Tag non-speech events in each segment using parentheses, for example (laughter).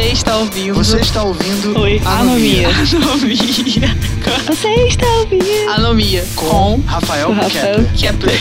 Você está ouvindo. Você está ouvindo. Oi, Anomia. Anomia. Você está ouvindo? Anomia. Com Rafael Rafael Kepler. Kepler.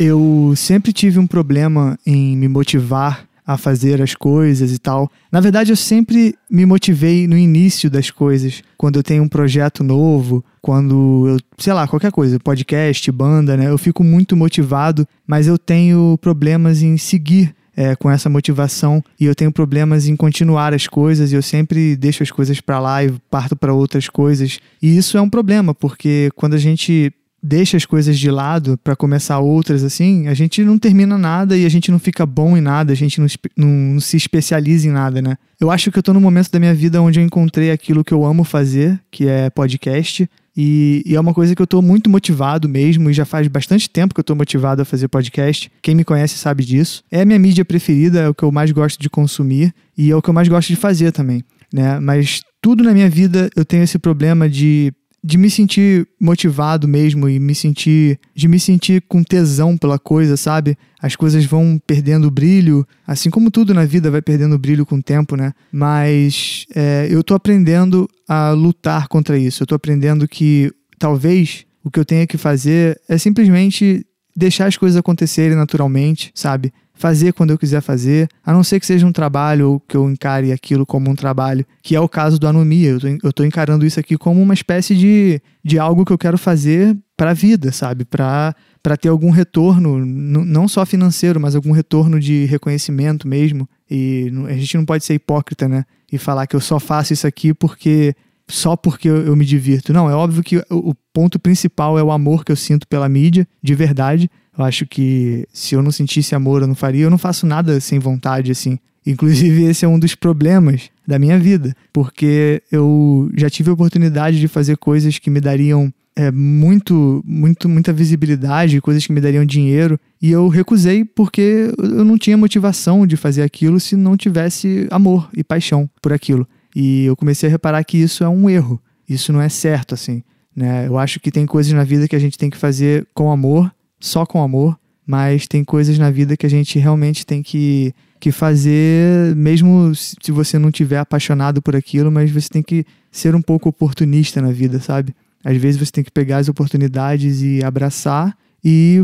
Eu sempre tive um problema em me motivar a fazer as coisas e tal. Na verdade, eu sempre me motivei no início das coisas, quando eu tenho um projeto novo, quando eu, sei lá, qualquer coisa, podcast, banda, né? Eu fico muito motivado, mas eu tenho problemas em seguir é, com essa motivação e eu tenho problemas em continuar as coisas e eu sempre deixo as coisas para lá e parto para outras coisas. E isso é um problema, porque quando a gente deixa as coisas de lado para começar outras assim, a gente não termina nada e a gente não fica bom em nada, a gente não, não- não se especializa em nada, né? Eu acho que eu tô num momento da minha vida onde eu encontrei aquilo que eu amo fazer, que é podcast. E, e é uma coisa que eu tô muito motivado mesmo, e já faz bastante tempo que eu tô motivado a fazer podcast. Quem me conhece sabe disso. É a minha mídia preferida, é o que eu mais gosto de consumir e é o que eu mais gosto de fazer também, né? Mas tudo na minha vida eu tenho esse problema de de me sentir motivado mesmo e me sentir de me sentir com tesão pela coisa, sabe? As coisas vão perdendo brilho, assim como tudo na vida vai perdendo brilho com o tempo, né? Mas é, eu tô aprendendo a lutar contra isso. Eu tô aprendendo que talvez o que eu tenha que fazer é simplesmente deixar as coisas acontecerem naturalmente, sabe? Fazer quando eu quiser fazer, a não ser que seja um trabalho ou que eu encare aquilo como um trabalho, que é o caso do Anomia. Eu tô, eu encarando isso aqui como uma espécie de, de algo que eu quero fazer para a vida, sabe? Para para ter algum retorno, não só financeiro, mas algum retorno de reconhecimento mesmo. E a gente não pode ser hipócrita, né? E falar que eu só faço isso aqui porque só porque eu, me divirto. Não, é óbvio que o ponto principal é o amor que eu sinto pela mídia, de verdade. Eu acho que se eu não sentisse amor, eu não faria. Eu não faço nada sem vontade, assim. Inclusive, esse é um dos problemas da minha vida, porque eu já tive a oportunidade de fazer coisas que me dariam é, muito, muito, muita visibilidade, coisas que me dariam dinheiro, e eu recusei porque eu não tinha motivação de fazer aquilo se não tivesse amor e paixão por aquilo. E eu comecei a reparar que isso é um erro, isso não é certo, assim. Né? Eu acho que tem coisas na vida que a gente tem que fazer com amor, só com amor, mas tem coisas na vida que a gente realmente tem que, que fazer, mesmo se você não tiver apaixonado por aquilo, mas você tem que ser um pouco oportunista na vida, sabe? Às vezes você tem que pegar as oportunidades e abraçar, e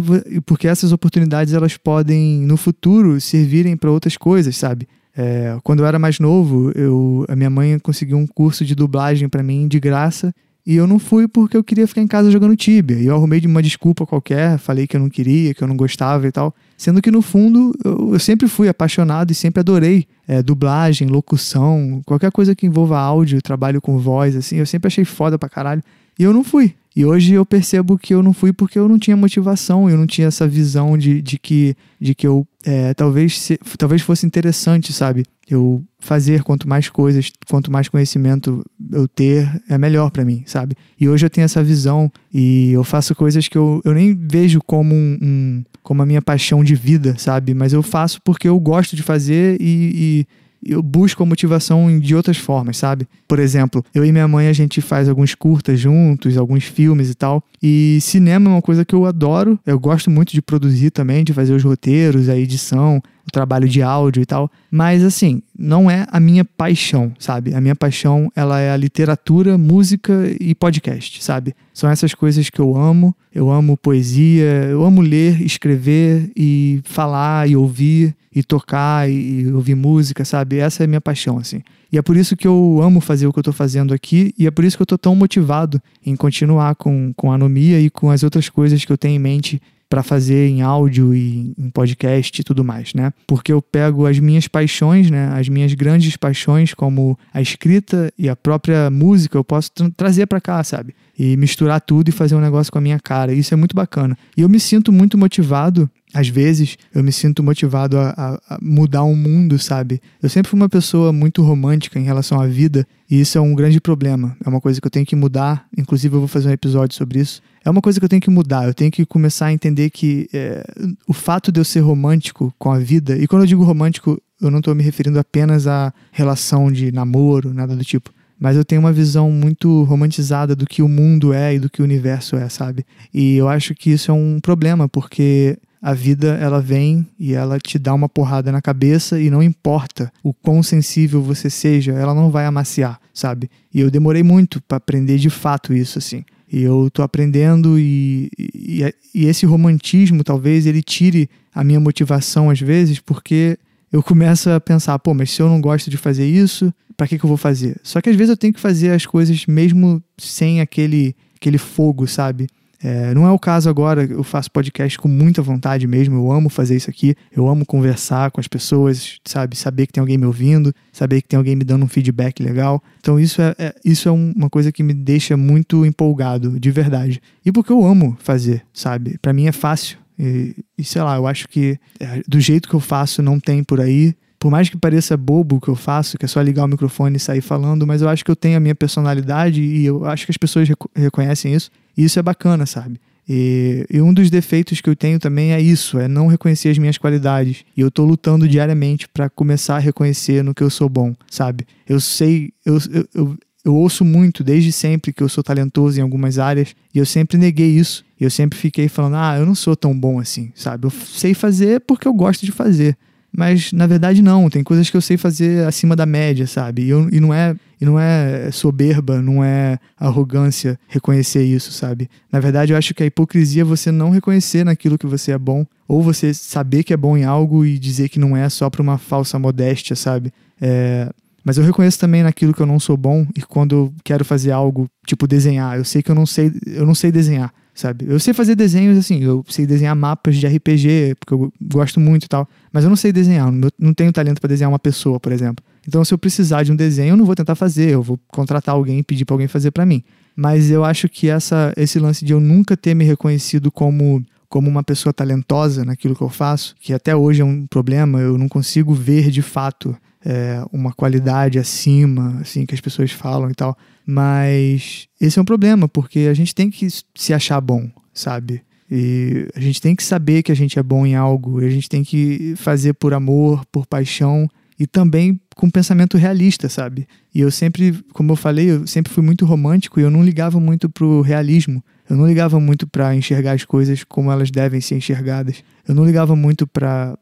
porque essas oportunidades elas podem no futuro servirem para outras coisas, sabe? É, quando eu era mais novo, eu, a minha mãe conseguiu um curso de dublagem para mim de graça e eu não fui porque eu queria ficar em casa jogando Tibia. E eu arrumei de uma desculpa qualquer, falei que eu não queria, que eu não gostava e tal. Sendo que no fundo eu, eu sempre fui apaixonado e sempre adorei é, dublagem, locução, qualquer coisa que envolva áudio, trabalho com voz, assim, eu sempre achei foda pra caralho. E eu não fui. E hoje eu percebo que eu não fui porque eu não tinha motivação, eu não tinha essa visão de, de, que, de que eu é, talvez, se- talvez fosse interessante, sabe? Eu fazer quanto mais coisas, quanto mais conhecimento eu ter, é melhor pra mim, sabe? E hoje eu tenho essa visão e eu faço coisas que eu, eu nem vejo como um, um- como a minha paixão de vida, sabe? Mas eu faço porque eu gosto de fazer e, e eu busco a motivação de outras formas, sabe? Por exemplo, eu e minha mãe a gente faz alguns curtas juntos, alguns filmes e tal. E cinema é uma coisa que eu adoro. Eu gosto muito de produzir também, de fazer os roteiros, a edição, o trabalho de áudio e tal. Mas assim, não é a minha paixão, sabe? A minha paixão, ela é a literatura, música e podcast, sabe? São essas coisas que eu amo. Eu amo poesia, eu amo ler, escrever e falar e ouvir e tocar e, ouvir música, sabe? Essa é a minha paixão, assim. E é por isso que eu amo fazer o que eu tô fazendo aqui e é por isso que eu tô tão motivado em continuar com, com a anomia e com as outras coisas que eu tenho em mente para fazer em áudio e em podcast e tudo mais, né? Porque eu pego as minhas paixões, né? As minhas grandes paixões, como a escrita e a própria música, eu posso tra- trazer para cá, sabe? E misturar tudo e fazer um negócio com a minha cara. Isso é muito bacana. E eu me sinto muito motivado. Às vezes, eu me sinto motivado a, a- a mudar o mundo, sabe? Eu sempre fui uma pessoa muito romântica em relação à vida, e isso é um grande problema. É uma coisa que eu tenho que mudar. Inclusive, eu vou fazer um episódio sobre isso. É uma coisa que eu tenho que mudar. Eu tenho que começar a entender que é, o fato de eu ser romântico com a vida, e quando eu digo romântico, eu não estou me referindo apenas à relação de namoro, nada do tipo. Mas eu tenho uma visão muito romantizada do que o mundo é e do que o universo é, sabe? E eu acho que isso é um problema, porque a vida ela vem e ela te dá uma porrada na cabeça e não importa o quão sensível você seja, ela não vai amaciar, sabe? E eu demorei muito para aprender de fato isso assim. E eu tô aprendendo e, e, e esse romantismo talvez ele tire a minha motivação às vezes, porque eu começo a pensar, pô, mas se eu não gosto de fazer isso, para que, que eu vou fazer? Só que às vezes eu tenho que fazer as coisas mesmo sem aquele, aquele fogo, sabe? É, não é o caso agora, eu faço podcast com muita vontade mesmo, eu amo fazer isso aqui, eu amo conversar com as pessoas, sabe? Saber que tem alguém me ouvindo, saber que tem alguém me dando um feedback legal. Então isso é, é isso é uma coisa que me deixa muito empolgado, de verdade. E porque eu amo fazer, sabe? Para mim é fácil. E, e, sei lá, eu acho que é, do jeito que eu faço não tem por aí. Por mais que pareça bobo o que eu faço, que é só ligar o microfone e sair falando, mas eu acho que eu tenho a minha personalidade e eu acho que as pessoas reconhecem isso. E isso é bacana, sabe? E, e, um dos defeitos que eu tenho também é isso, é não reconhecer as minhas qualidades. E eu tô lutando diariamente para começar a reconhecer no que eu sou bom, sabe? Eu sei, eu, eu, eu, eu, ouço muito desde sempre que eu sou talentoso em algumas áreas e eu sempre neguei isso. Eu sempre fiquei falando, ah, eu não sou tão bom assim, sabe? Eu sei fazer porque eu gosto de fazer. Mas na verdade não, tem coisas que eu sei fazer acima da média, sabe? E, eu, e, não é e não é soberba, não é arrogância reconhecer isso, sabe? Na verdade, eu acho que a hipocrisia é você não reconhecer naquilo que você é bom, ou você saber que é bom em algo e dizer que não é só para uma falsa modéstia, sabe? É, mas eu reconheço também naquilo que eu não sou bom e quando eu quero fazer algo, tipo desenhar, eu sei que eu não sei, eu não sei desenhar sabe? Eu sei fazer desenhos assim, eu sei desenhar mapas de RPG, porque eu gosto muito e tal, mas eu não sei desenhar, não tenho talento para desenhar uma pessoa, por exemplo. Então, se eu precisar de um desenho, eu não vou tentar fazer, eu vou contratar alguém e pedir para alguém fazer para mim. Mas eu acho que essa, esse lance de eu nunca ter me reconhecido como como uma pessoa talentosa naquilo que eu faço, que até hoje é um problema, eu não consigo ver de fato é, uma qualidade acima, assim, que as pessoas falam e tal. Mas esse é um problema, porque a gente tem que se achar bom, sabe? E a gente tem que saber que a gente é bom em algo, a gente tem que fazer por amor, por paixão e também com pensamento realista, sabe? E eu sempre, como eu falei, eu sempre fui muito romântico e eu não ligava muito pro realismo. Eu não ligava muito para enxergar as coisas como elas devem ser enxergadas. Eu não ligava muito para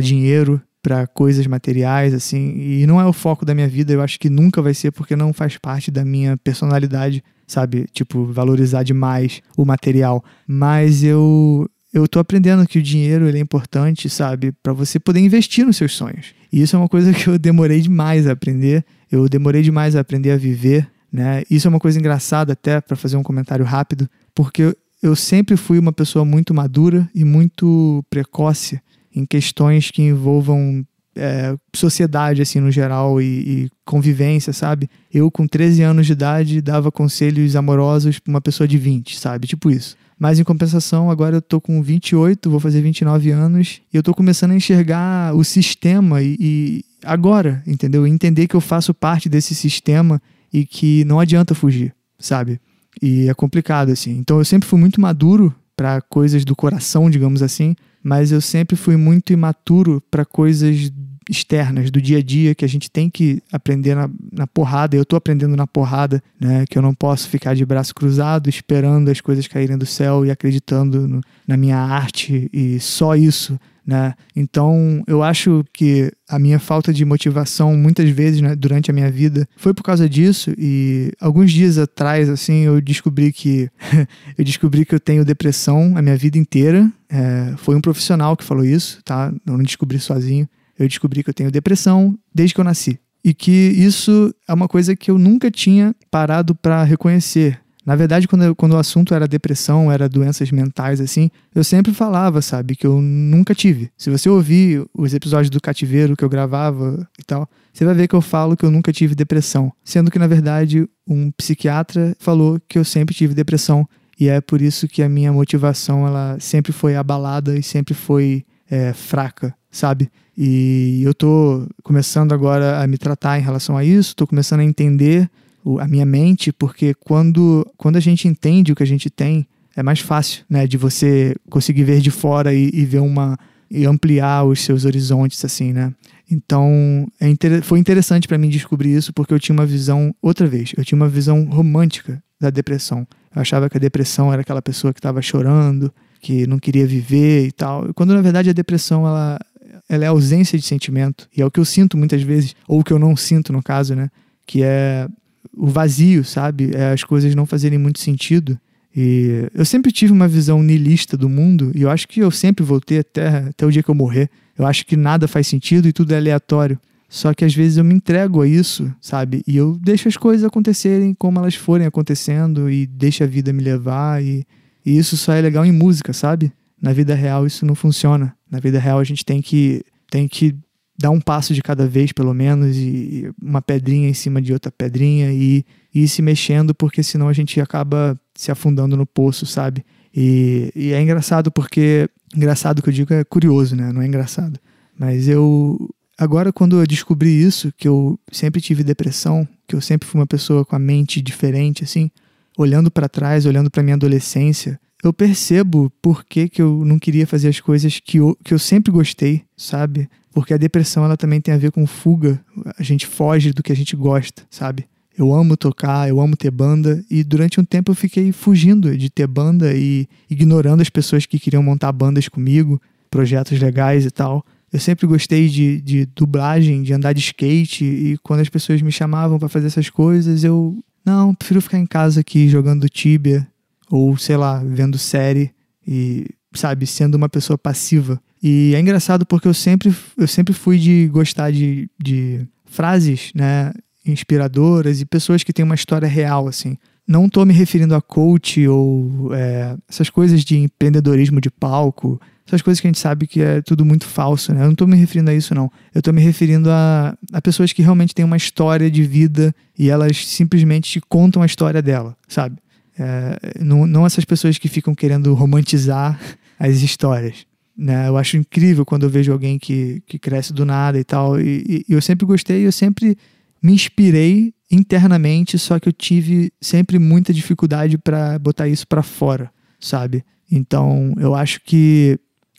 dinheiro para coisas materiais, assim, e não é o foco da minha vida, eu acho que nunca vai ser porque não faz parte da minha personalidade, sabe? Tipo, valorizar demais o material. Mas eu eu tô aprendendo que o dinheiro ele é importante, sabe, para você poder investir nos seus sonhos. E isso é uma coisa (laughs) que eu demorei demais a aprender. Eu demorei demais a aprender a viver, né? Isso é uma coisa engraçada até para fazer um comentário rápido, porque eu sempre fui uma pessoa muito madura e muito precoce em questões que envolvam é, sociedade, assim, no geral, e, e, convivência, sabe? Eu, com 13 anos de idade, dava conselhos amorosos para uma pessoa de 20, sabe? Tipo isso. Mas, em compensação, agora eu tô com 28, vou fazer 29 anos, e eu tô começando a enxergar o sistema e, e agora, entendeu? Entender que eu faço parte desse sistema e que não adianta fugir, sabe? E é complicado, assim. Então, eu sempre fui muito maduro para coisas do coração, digamos assim, mas eu sempre fui muito imaturo para coisas externas do dia a dia que a gente tem que aprender na, na porrada. Eu estou aprendendo na porrada, né? Que eu não posso ficar de braço cruzado esperando as coisas caírem do céu e acreditando no, na minha arte e só isso né? Então, eu acho que a minha falta de motivação, muitas vezes, né, durante a minha vida, foi por causa disso. E alguns dias atrás, assim, eu descobri que (laughs) eu descobri que eu tenho depressão a minha vida inteira. É, foi um profissional que falou isso, tá? Eu não descobri sozinho. Eu descobri que eu tenho depressão desde que eu nasci. E que isso é uma coisa que eu nunca tinha parado para reconhecer na verdade, quando, eu, quando o assunto era depressão, era doenças mentais, assim, eu sempre falava, sabe, que eu nunca tive. Se você ouvir os episódios do cativeiro que eu gravava e tal, você vai ver que eu falo que eu nunca tive depressão. Sendo que, na verdade, um psiquiatra falou que eu sempre tive depressão. E é por isso que a minha motivação, ela sempre foi abalada e sempre foi é, fraca, sabe? E eu tô começando agora a me tratar em relação a isso, tô começando a entender a minha mente, porque quando, quando a gente entende o que a gente tem, é mais fácil, né, de você conseguir ver de fora e, e ver uma e ampliar os seus horizontes assim, né? Então, é inter... foi interessante para mim descobrir isso porque eu tinha uma visão outra vez, eu tinha uma visão romântica da depressão. Eu achava que a depressão era aquela pessoa que estava chorando, que não queria viver e tal. Quando na verdade a depressão ela, ela é ausência de sentimento. E é o que eu sinto muitas vezes, ou o que eu não sinto no caso, né? Que é o vazio, sabe? É as coisas não fazerem muito sentido. E eu sempre tive uma visão niilista do mundo, e eu acho que eu sempre vou ter até, até o dia que eu morrer. Eu acho que nada faz sentido e tudo é aleatório. Só que às vezes eu me entrego a isso, sabe? E eu deixo as coisas acontecerem como elas forem acontecendo e deixo a vida me levar. E, e isso só é legal em música, sabe? Na vida real isso não funciona. Na vida real a gente tem que, tem que dar um passo de cada vez, pelo menos, e uma pedrinha em cima de outra pedrinha e, e ir se mexendo, porque senão a gente acaba se afundando no poço, sabe? E, e é engraçado porque. Engraçado que eu digo é curioso, né? Não é engraçado. Mas eu Agora, quando eu descobri isso, que eu sempre tive depressão, que eu sempre fui uma pessoa com a mente diferente, assim, olhando para trás, olhando para minha adolescência, eu percebo por que, que eu não queria fazer as coisas que eu, que eu sempre gostei, sabe? Porque a depressão ela também tem a ver com fuga. A gente foge do que a gente gosta, sabe? Eu amo tocar, eu amo ter banda, e durante um tempo eu fiquei fugindo de ter banda e ignorando as pessoas que queriam montar bandas comigo, projetos legais e tal. Eu sempre gostei de, de dublagem, de andar de skate, e quando as pessoas me chamavam para fazer essas coisas, eu. Não, prefiro ficar em casa aqui jogando Tibia, ou sei lá, vendo série, e, sabe, sendo uma pessoa passiva. E é engraçado porque eu sempre, eu sempre fui de gostar de, de frases, né, inspiradoras e pessoas que têm uma história real, assim. Não estou me referindo a coach ou é, essas coisas de empreendedorismo de palco, essas coisas que a gente sabe que é tudo muito falso, né? Eu não estou me referindo a isso, não. Eu estou me referindo a, a pessoas que realmente têm uma história de vida e elas simplesmente te contam a história dela, sabe? É, não, não essas pessoas que ficam querendo romantizar (laughs) as histórias. Né? Eu acho incrível quando eu vejo alguém que, que cresce do nada e tal. E, e eu sempre gostei, eu sempre me inspirei internamente, só que eu tive sempre muita dificuldade para botar isso para fora, sabe? Então, eu acho que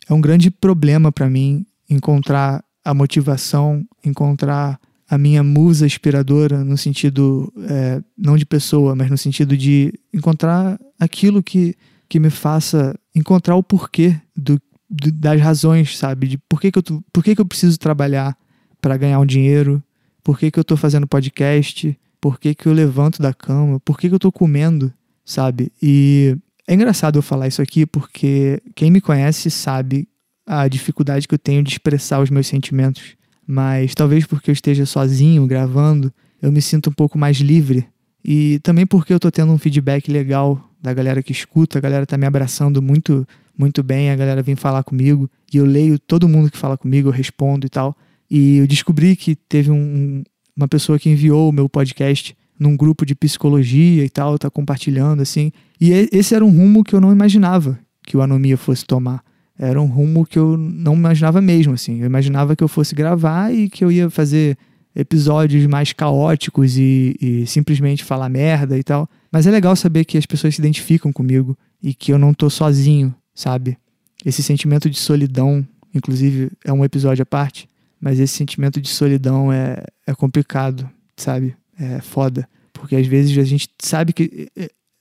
é um grande problema para mim encontrar a motivação, encontrar a minha musa inspiradora no sentido é, não de pessoa, mas no sentido de encontrar aquilo que, que me faça encontrar o porquê do, do das razões, sabe? De por que, que, eu, por que, que eu preciso trabalhar para ganhar um dinheiro, por que, que eu estou fazendo podcast, por que, que eu levanto da cama, por que, que eu estou comendo, sabe? E é engraçado eu falar isso aqui porque quem me conhece sabe a dificuldade que eu tenho de expressar os meus sentimentos. Mas talvez porque eu esteja sozinho gravando, eu me sinto um pouco mais livre. E também porque eu tô tendo um feedback legal da galera que escuta, a galera tá me abraçando muito, muito bem, a galera vem falar comigo, e eu leio todo mundo que fala comigo, eu respondo e tal. E eu descobri que teve um, uma pessoa que enviou o meu podcast num grupo de psicologia e tal, tá compartilhando assim. E esse era um rumo que eu não imaginava que o Anomia fosse tomar. Era um rumo que eu não imaginava mesmo, assim. Eu imaginava que eu fosse gravar e que eu ia fazer episódios mais caóticos e, e simplesmente falar merda e tal. Mas é legal saber que as pessoas se identificam comigo e que eu não tô sozinho, sabe? Esse sentimento de solidão, inclusive, é um episódio à parte, mas esse sentimento de solidão é, é complicado, sabe? É foda. Porque às vezes a gente sabe que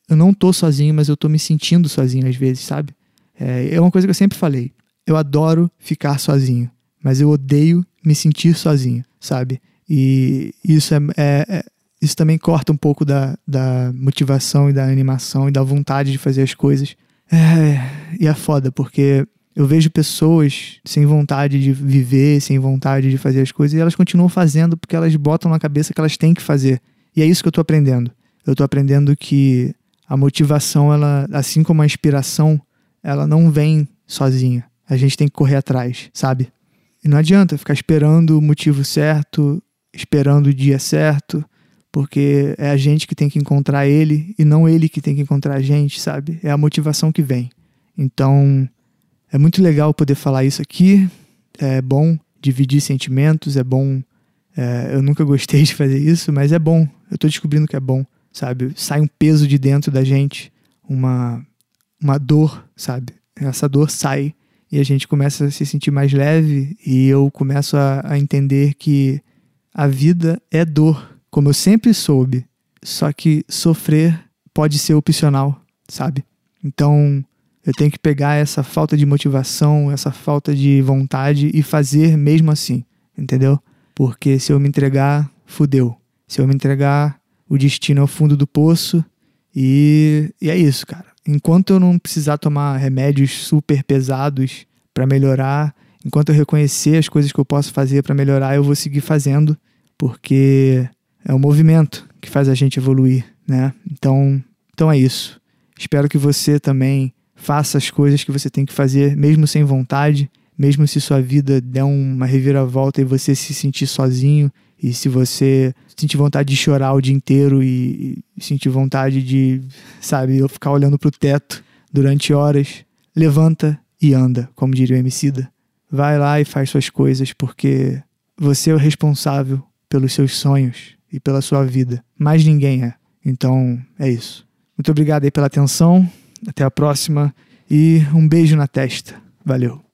eu não tô sozinho, mas eu tô me sentindo sozinho às vezes, sabe? É, é uma coisa que eu sempre falei. Eu adoro ficar sozinho, mas eu odeio me sentir sozinho, sabe? E isso é, é, é isso também corta um pouco da, da motivação e da animação e da vontade de fazer as coisas. É, e é foda, porque eu vejo pessoas sem vontade de viver, sem vontade de fazer as coisas, e elas continuam fazendo porque elas botam na cabeça que elas têm que fazer. E é isso que eu tô aprendendo. Eu tô aprendendo que a motivação, ela, assim como a inspiração, ela não vem sozinha. A gente tem que correr atrás, sabe? E não adianta ficar esperando o motivo certo, esperando o dia certo, porque é a gente que tem que encontrar ele e não ele que tem que encontrar a gente, sabe? É a motivação que vem. Então, é muito legal poder falar isso aqui. É bom dividir sentimentos, é bom. É, eu nunca gostei de fazer isso, mas é bom. Eu tô descobrindo que é bom, sabe? Sai um peso de dentro da gente, uma, uma dor, sabe? Essa dor sai e a gente começa a se sentir mais leve e eu começo a, a entender que a vida é dor, como eu sempre soube. Só que sofrer pode ser opcional, sabe? Então, Eu tenho que pegar essa falta de motivação, essa falta de vontade e fazer mesmo assim, entendeu? Porque se eu me entregar, fudeu. Se eu me entregar, o destino é o fundo do poço e, e é isso, cara. Enquanto eu não precisar tomar remédios super pesados para melhorar, enquanto eu reconhecer as coisas que eu posso fazer para melhorar, eu vou seguir fazendo, porque é o movimento que faz a gente evoluir, né? Então, então é isso. Espero que você também faça as coisas que você tem que fazer, mesmo sem vontade, mesmo se sua vida der uma reviravolta e você se sentir sozinho, e se você sentir vontade de chorar o dia inteiro e, sentir vontade de, sabe, eu ficar olhando pro teto durante horas, levanta e anda, como diria o Emicida. Vai lá e faz suas coisas, porque você é o responsável pelos seus sonhos e pela sua vida. Mais ninguém é. Então, é isso. Muito obrigado aí pela atenção. Até a próxima e um beijo na testa. Valeu.